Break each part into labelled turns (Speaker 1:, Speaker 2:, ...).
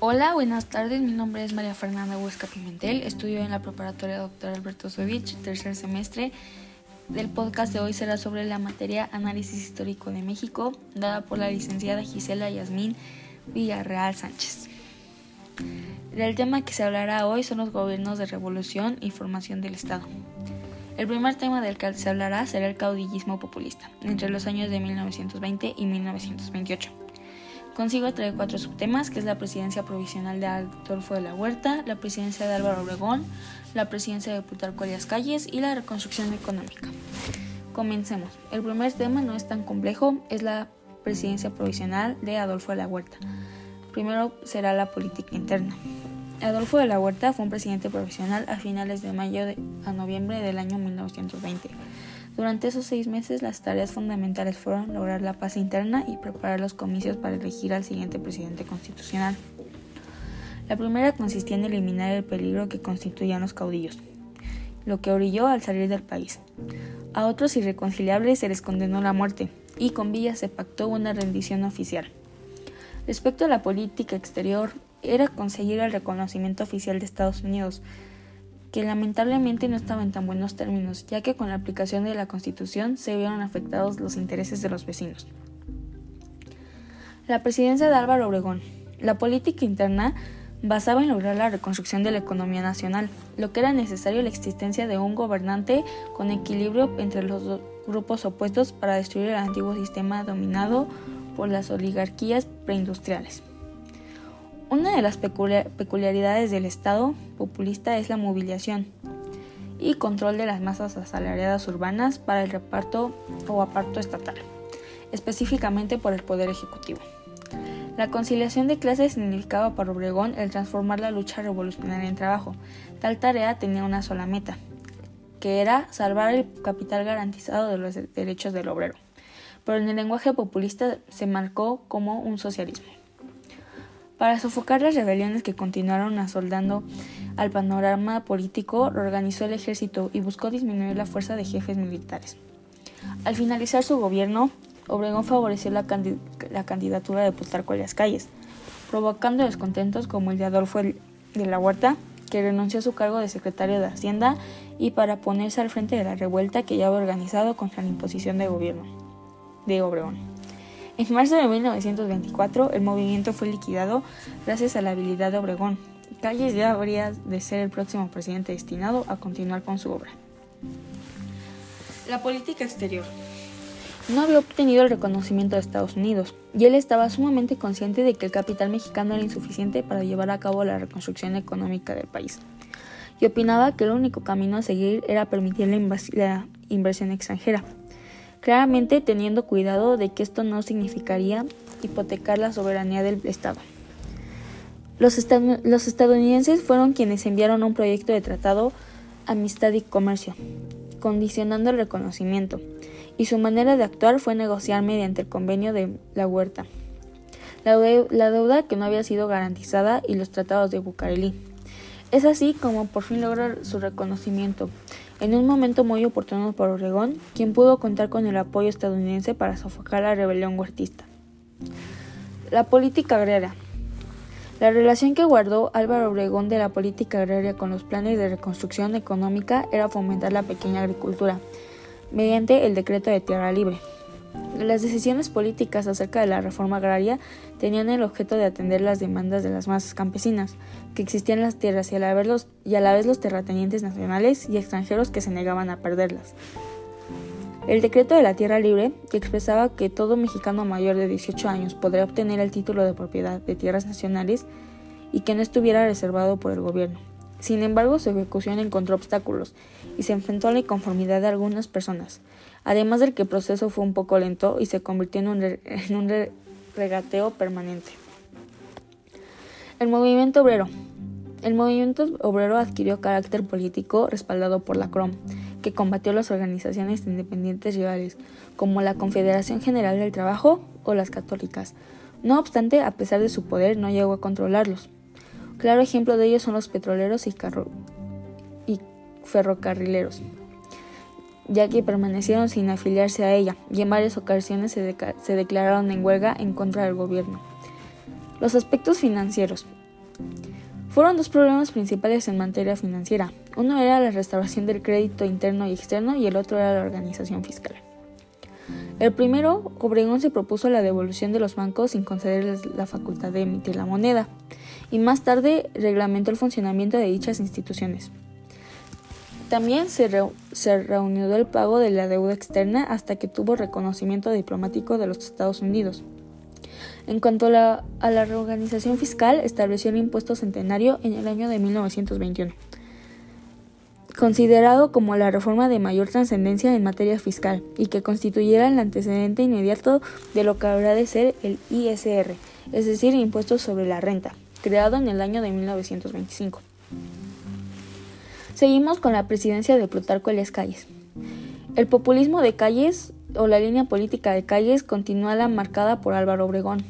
Speaker 1: Hola, buenas tardes. Mi nombre es María Fernanda Huesca Pimentel. Estudio en la preparatoria Dr. Alberto Sovich, tercer semestre. Del podcast de hoy será sobre la materia Análisis Histórico de México, dada por la licenciada Gisela Yasmín Villarreal Sánchez. El tema que se hablará hoy son los gobiernos de revolución y formación del Estado. El primer tema del que se hablará será el caudillismo populista, entre los años de 1920 y 1928. Consigo trae cuatro subtemas, que es la presidencia provisional de Adolfo de la Huerta, la presidencia de Álvaro Obregón, la presidencia de Plutarco Elias Calles y la reconstrucción económica. Comencemos. El primer tema no es tan complejo, es la presidencia provisional de Adolfo de la Huerta. Primero será la política interna. Adolfo de la Huerta fue un presidente provisional a finales de mayo a noviembre del año 1920. Durante esos seis meses las tareas fundamentales fueron lograr la paz interna y preparar los comicios para elegir al siguiente presidente constitucional. La primera consistía en eliminar el peligro que constituían los caudillos, lo que orilló al salir del país. A otros irreconciliables se les condenó la muerte y con Villa se pactó una rendición oficial. Respecto a la política exterior, era conseguir el reconocimiento oficial de Estados Unidos, que lamentablemente no estaba en tan buenos términos, ya que con la aplicación de la Constitución se vieron afectados los intereses de los vecinos. La presidencia de Álvaro Obregón. La política interna basaba en lograr la reconstrucción de la economía nacional, lo que era necesario la existencia de un gobernante con equilibrio entre los dos grupos opuestos para destruir el antiguo sistema dominado por las oligarquías preindustriales. Una de las peculiaridades del Estado populista es la movilización y control de las masas asalariadas urbanas para el reparto o aparto estatal, específicamente por el Poder Ejecutivo. La conciliación de clases significaba para Obregón el transformar la lucha revolucionaria en trabajo. Tal tarea tenía una sola meta, que era salvar el capital garantizado de los derechos del obrero. Pero en el lenguaje populista se marcó como un socialismo. Para sofocar las rebeliones que continuaron asoldando al panorama político, organizó el ejército y buscó disminuir la fuerza de jefes militares. Al finalizar su gobierno, Obregón favoreció la, candidatura de Plutarco las Calles, provocando descontentos como el de Adolfo de la Huerta, que renunció a su cargo de secretario de Hacienda y para ponerse al frente de la revuelta que ya había organizado contra la imposición de gobierno de Obregón. En marzo de 1924, el movimiento fue liquidado gracias a la habilidad de Obregón. Calles ya habría de ser el próximo presidente destinado a continuar con su obra. La política exterior. No había obtenido el reconocimiento de Estados Unidos, y él estaba sumamente consciente de que el capital mexicano era insuficiente para llevar a cabo la reconstrucción económica del país, y opinaba que el único camino a seguir era permitir la, inversión extranjera claramente teniendo cuidado de que esto no significaría hipotecar la soberanía del Estado. Los, estadounidenses fueron quienes enviaron un proyecto de tratado Amistad y Comercio, condicionando el reconocimiento, y su manera de actuar fue negociar mediante el convenio de la huerta, la, deuda que no había sido garantizada y los tratados de Bucareli. Es así como por fin logra su reconocimiento, en un momento muy oportuno para Oregón, quien pudo contar con el apoyo estadounidense para sofocar la rebelión huertista. La política agraria. La relación que guardó Álvaro Obregón de la política agraria con los planes de reconstrucción económica era fomentar la pequeña agricultura, mediante el decreto de tierra libre. Las decisiones políticas acerca de la reforma agraria tenían el objeto de atender las demandas de las masas campesinas que existían en las tierras y a, la vez los, y a la vez los terratenientes nacionales y extranjeros que se negaban a perderlas. El decreto de la tierra libre, que expresaba que todo mexicano mayor de 18 años podría obtener el título de propiedad de tierras nacionales y que no estuviera reservado por el gobierno. Sin embargo, su ejecución encontró obstáculos y se enfrentó a la inconformidad de algunas personas, además del que el proceso fue un poco lento y se convirtió en un, regateo permanente. El movimiento obrero. El movimiento obrero adquirió carácter político respaldado por la CROM, que combatió las organizaciones independientes rivales, como la Confederación General del Trabajo o las católicas. No obstante, a pesar de su poder, no llegó a controlarlos. Claro ejemplo de ello son los petroleros y, y ferrocarrileros, ya que permanecieron sin afiliarse a ella y en varias ocasiones se, declararon en huelga en contra del gobierno. Los aspectos financieros. Fueron dos problemas principales en materia financiera. Uno era la restauración del crédito interno y externo y el otro era la organización fiscal. El primero, Obregón se propuso la devolución de los bancos sin concederles la facultad de emitir la moneda, y más tarde reglamentó el funcionamiento de dichas instituciones. También se, reunió el pago de la deuda externa hasta que tuvo reconocimiento diplomático de los Estados Unidos. En cuanto a la, reorganización fiscal, estableció el impuesto centenario en el año de 1921, considerado como la reforma de mayor trascendencia en materia fiscal y que constituyera el antecedente inmediato de lo que habrá de ser el ISR, es decir, impuesto sobre la renta, creado en el año de 1925. Seguimos con la presidencia de Plutarco Elias Calles. El populismo de Calles o la línea política de Calles continúa la marcada por Álvaro Obregón,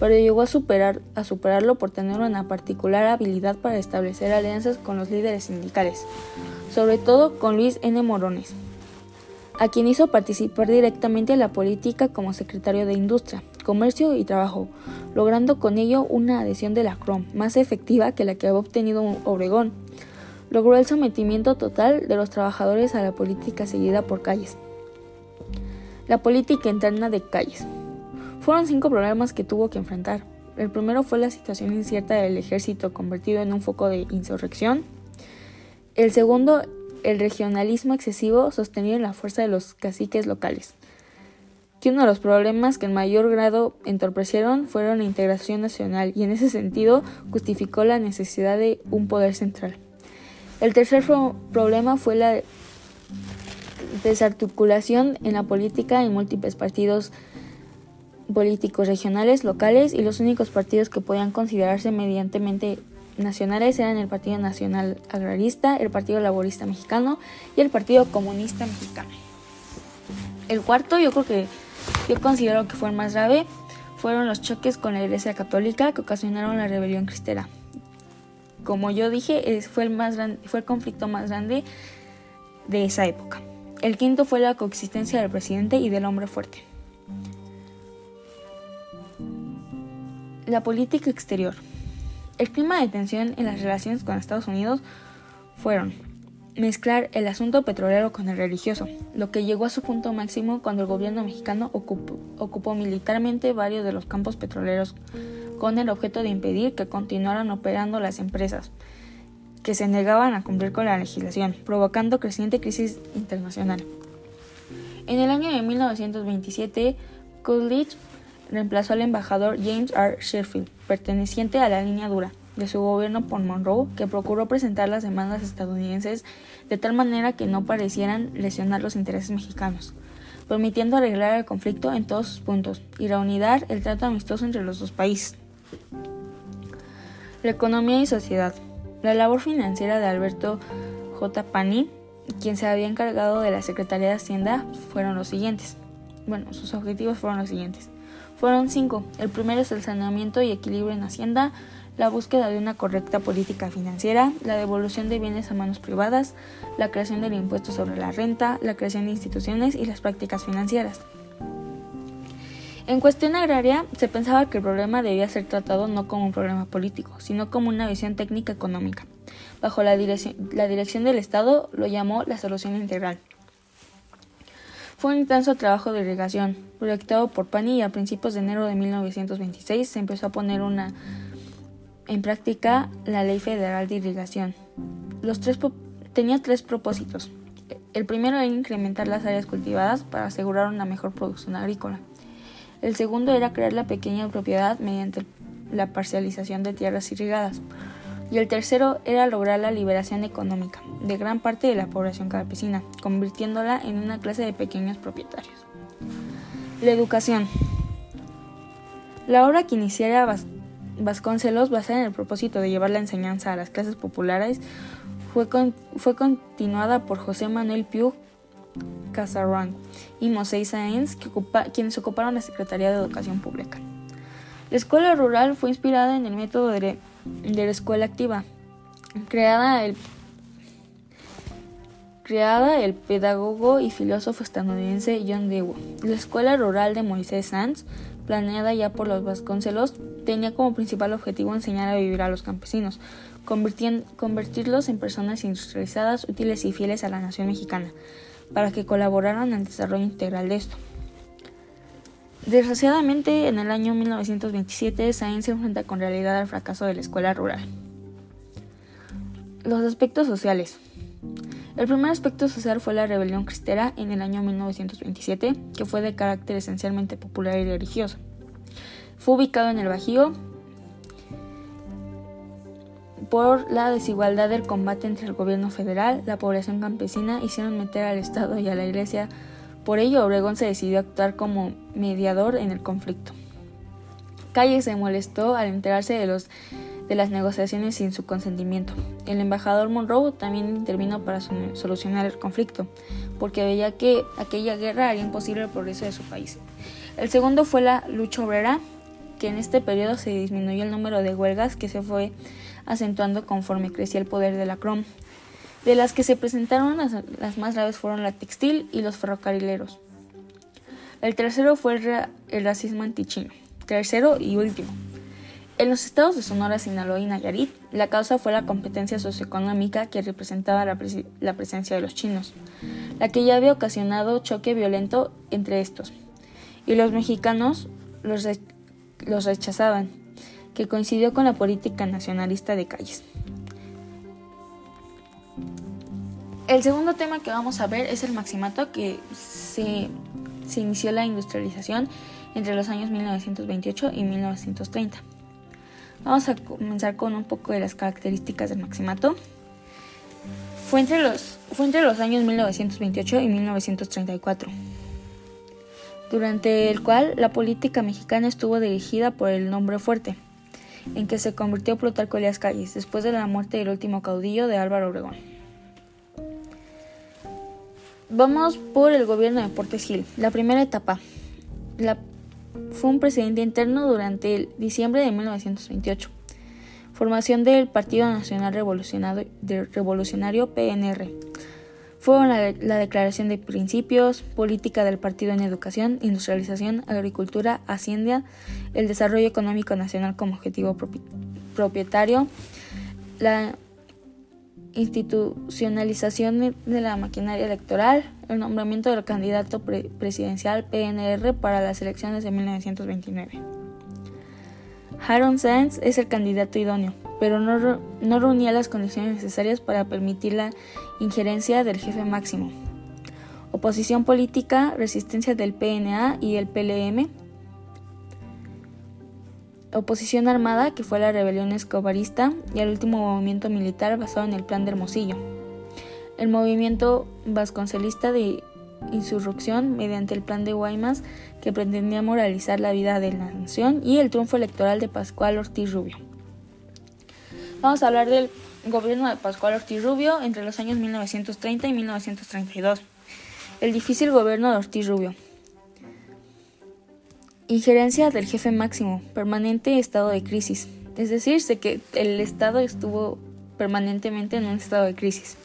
Speaker 1: pero llegó a, superar, a superarlo por tener una particular habilidad para establecer alianzas con los líderes sindicales, sobre todo con Luis N. Morones, a quien hizo participar directamente en la política como secretario de Industria, Comercio y Trabajo, logrando con ello una adhesión de la CROM más efectiva que la que había obtenido Obregón. Logró el sometimiento total de los trabajadores a la política seguida por Calles. La política interna de Calles. Fueron cinco problemas que tuvo que enfrentar. El primero fue la situación incierta del ejército convertido en un foco de insurrección. El segundo, el regionalismo excesivo sostenido en la fuerza de los caciques locales. Uno de los problemas que en mayor grado entorpecieron fueron la integración nacional y en ese sentido justificó la necesidad de un poder central. El tercer problema fue la desarticulación en la política en múltiples partidos políticos regionales, locales y los únicos partidos que podían considerarse mediantemente nacionales eran el Partido Nacional Agrarista, el Partido Laborista Mexicano y el Partido Comunista Mexicano. El cuarto, yo creo que yo considero que fue el más grave, fueron los choques con la Iglesia Católica que ocasionaron la rebelión cristera. Como yo dije, fue el, más fue el conflicto más grande de esa época. El quinto fue la coexistencia del presidente y del hombre fuerte. La política exterior. El clima de tensión en las relaciones con Estados Unidos fueron mezclar el asunto petrolero con el religioso, lo que llegó a su punto máximo cuando el gobierno mexicano ocupó, ocupó, militarmente varios de los campos petroleros con el objeto de impedir que continuaran operando las empresas que se negaban a cumplir con la legislación, provocando creciente crisis internacional. En el año de 1927, Coolidge reemplazó al embajador James R. Sheffield, perteneciente a la línea dura de su gobierno por Monroe, que procuró presentar las demandas estadounidenses de tal manera que no parecieran lesionar los intereses mexicanos, permitiendo arreglar el conflicto en todos sus puntos y reunir el trato amistoso entre los dos países. La economía y sociedad. La labor financiera de Alberto J. Pani, quien se había encargado de la Secretaría de Hacienda, fueron los siguientes. Bueno, sus objetivos fueron los siguientes fueron cinco. El primero es el saneamiento y equilibrio en Hacienda, la búsqueda de una correcta política financiera, la devolución de bienes a manos privadas, la creación del impuesto sobre la renta, la creación de instituciones y las prácticas financieras. En cuestión agraria, se pensaba que el problema debía ser tratado no como un problema político, sino como una visión técnica económica. Bajo la dirección, del Estado lo llamó la solución integral. Fue un intenso trabajo de irrigación, proyectado por Pani y a principios de enero de 1926 se empezó a poner en práctica la Ley Federal de Irrigación. Los tres tenía tres propósitos. El primero era incrementar las áreas cultivadas para asegurar una mejor producción agrícola. El segundo era crear la pequeña propiedad mediante la parcialización de tierras irrigadas y el tercero era lograr la liberación económica de gran parte de la población campesina, convirtiéndola en una clase de pequeños propietarios. La educación. La obra que iniciara Vasconcelos, basada en el propósito de llevar la enseñanza a las clases populares, fue, fue continuada por José Manuel Piu Casarrán y Mosé Sáenz, quienes ocuparon la Secretaría de Educación Pública. La escuela rural fue inspirada en el método de de la escuela activa, creada el, creada el pedagogo y filósofo estadounidense John Dewey. La escuela rural de Moisés Sanz, planeada ya por los Vasconcelos, tenía como principal objetivo enseñar a vivir a los campesinos, convertirlos en personas industrializadas, útiles y fieles a la nación mexicana, para que colaboraran en el desarrollo integral de esto. Desgraciadamente, en el año 1927, Sáenz se enfrenta con realidad al fracaso de la escuela rural. Los aspectos sociales. El primer aspecto social fue la rebelión cristera en el año 1927, que fue de carácter esencialmente popular y religioso. Fue ubicado en el Bajío por la desigualdad del combate entre el gobierno federal, la población campesina hicieron meter al Estado y a la Iglesia. Por ello, Obregón se decidió actuar como mediador en el conflicto. Calle se molestó al enterarse de los de las negociaciones sin su consentimiento. El embajador Monroe también intervino para solucionar el conflicto, porque veía que aquella guerra haría imposible el progreso de su país. El segundo fue la lucha obrera, que en este periodo se disminuyó el número de huelgas que se fue acentuando conforme crecía el poder de la CROM. De las que se presentaron las, más graves fueron la textil y los ferrocarrileros. El tercero fue el, racismo antichino. Tercero y último, en los estados de Sonora, Sinaloa y Nayarit, la causa fue la competencia socioeconómica que representaba la, presencia de los chinos, la que ya había ocasionado choque violento entre estos, y los mexicanos los rechazaban, que coincidió con la política nacionalista de calles. El segundo tema que vamos a ver es el maximato que se, inició la industrialización entre los años 1928 y 1930. Vamos a comenzar con un poco de las características del maximato. Fue entre los, fue entre los años 1928 y 1934, durante el cual la política mexicana estuvo dirigida por el nombre fuerte, en que se convirtió Plutarco Elías Calles después de la muerte del último caudillo de Álvaro Obregón. Vamos por el gobierno de Portes Gil. La primera etapa. La fue un presidente interno durante el diciembre de 1928. Formación del Partido Nacional Revolucionario, PNR. Fue la, la, declaración de principios, política del partido en educación, industrialización, agricultura, hacienda, el desarrollo económico nacional como objetivo propietario, la institucionalización de la maquinaria electoral, el nombramiento del candidato presidencial PNR para las elecciones de 1929. Harold Sands es el candidato idóneo, pero no, no reunía las condiciones necesarias para permitir la injerencia del jefe máximo. Oposición política, resistencia del PNA y el PLM, oposición armada, que fue la rebelión escobarista, y el último movimiento militar basado en el Plan de Hermosillo. El movimiento vasconcelista de insurrección mediante el Plan de Guaymas, que pretendía moralizar la vida de la nación, y el triunfo electoral de Pascual Ortiz Rubio. Vamos a hablar del gobierno de Pascual Ortiz Rubio entre los años 1930 y 1932. El difícil gobierno de Ortiz Rubio. Injerencia del jefe máximo, permanente estado de crisis. Es decir, que el Estado estuvo permanentemente en un estado de crisis.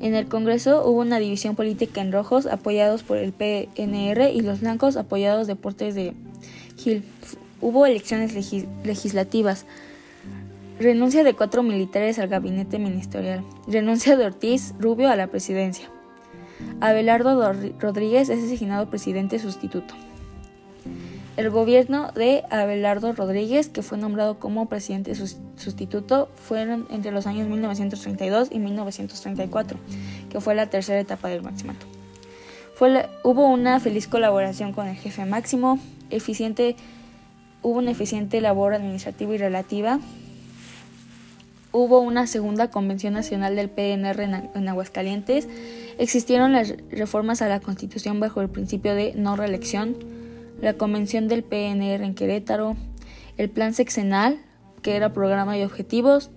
Speaker 1: En el Congreso hubo una división política en rojos apoyados por el PNR y los blancos apoyados de Portes de Gil. Hubo elecciones legislativas. Renuncia de cuatro militares al gabinete ministerial. Renuncia de Ortiz Rubio a la presidencia. Abelardo Rodríguez es designado presidente sustituto. El gobierno de Abelardo Rodríguez, que fue nombrado como presidente sustituto, fueron entre los años 1932 y 1934, que fue la tercera etapa del maximato. hubo una feliz colaboración con el jefe máximo, eficiente, hubo una eficiente labor administrativa y relativa, hubo una segunda convención nacional del PNR en Aguascalientes, existieron las reformas a la Constitución bajo el principio de no reelección, la convención del PNR en Querétaro, el plan sexenal, que era programa y objetivos,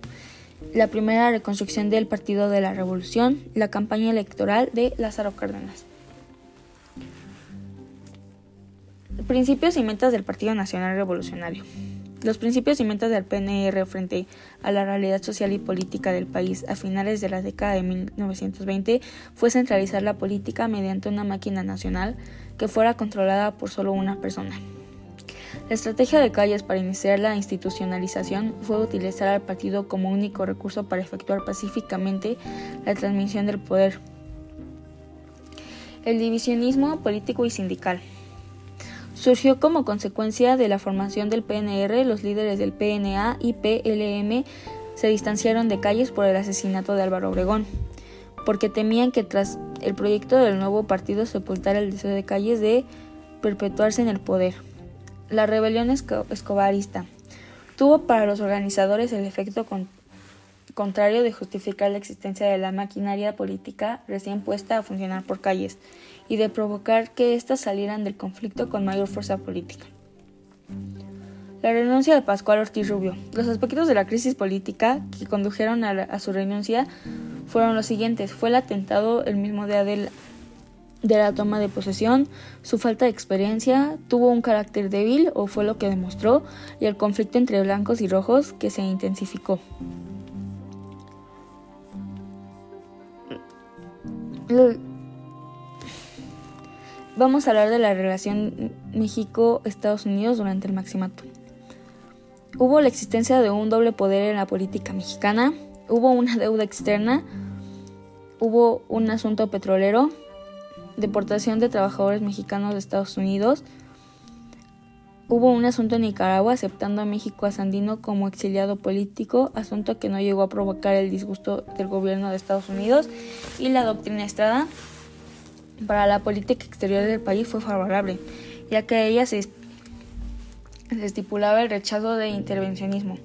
Speaker 1: la primera reconstrucción del Partido de la Revolución, la campaña electoral de Lázaro Cárdenas. Principios y metas del Partido Nacional Revolucionario. Los principios y metas del PNR frente a la realidad social y política del país a finales de la década de 1920 fue centralizar la política mediante una máquina nacional que fuera controlada por solo una persona. La estrategia de Calles para iniciar la institucionalización fue utilizar al partido como único recurso para efectuar pacíficamente la transmisión del poder. El divisionismo político y sindical. Surgió como consecuencia de la formación del PNR, los líderes del PNA y PLM se distanciaron de Calles por el asesinato de Álvaro Obregón, porque temían que tras el proyecto del nuevo partido sepultara el deseo de Calles de perpetuarse en el poder. La rebelión escobarista tuvo para los organizadores el efecto contrario de justificar la existencia de la maquinaria política recién puesta a funcionar por Calles y de provocar que éstas salieran del conflicto con mayor fuerza política. La renuncia de Pascual Ortiz Rubio. Los aspectos de la crisis política que condujeron a, su renuncia fueron los siguientes. Fue el atentado el mismo día de la toma de posesión, su falta de experiencia, tuvo un carácter débil o fue lo que demostró, y el conflicto entre blancos y rojos que se intensificó. Vamos a hablar de la relación México-Estados Unidos durante el Maximato. Hubo la existencia de un doble poder en la política mexicana, hubo una deuda externa, hubo un asunto petrolero, deportación de trabajadores mexicanos de Estados Unidos, hubo un asunto en Nicaragua aceptando a México a Sandino como exiliado político, asunto que no llegó a provocar el disgusto del gobierno de Estados Unidos, y la doctrina Estrada para la política exterior del país fue favorable, ya que ella se, estipulaba el rechazo de intervencionismo.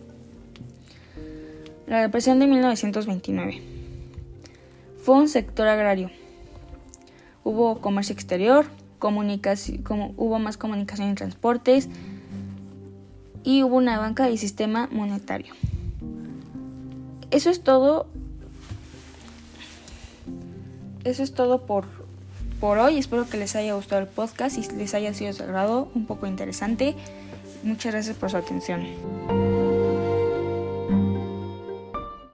Speaker 1: La represión de 1929 fue un sector agrario. Hubo comercio exterior, hubo más comunicación y transportes y hubo una banca y sistema monetario. Eso es todo. Eso es todo por por hoy. Espero que les haya gustado el podcast y les haya sido sagrado, un poco interesante. Muchas gracias por su atención.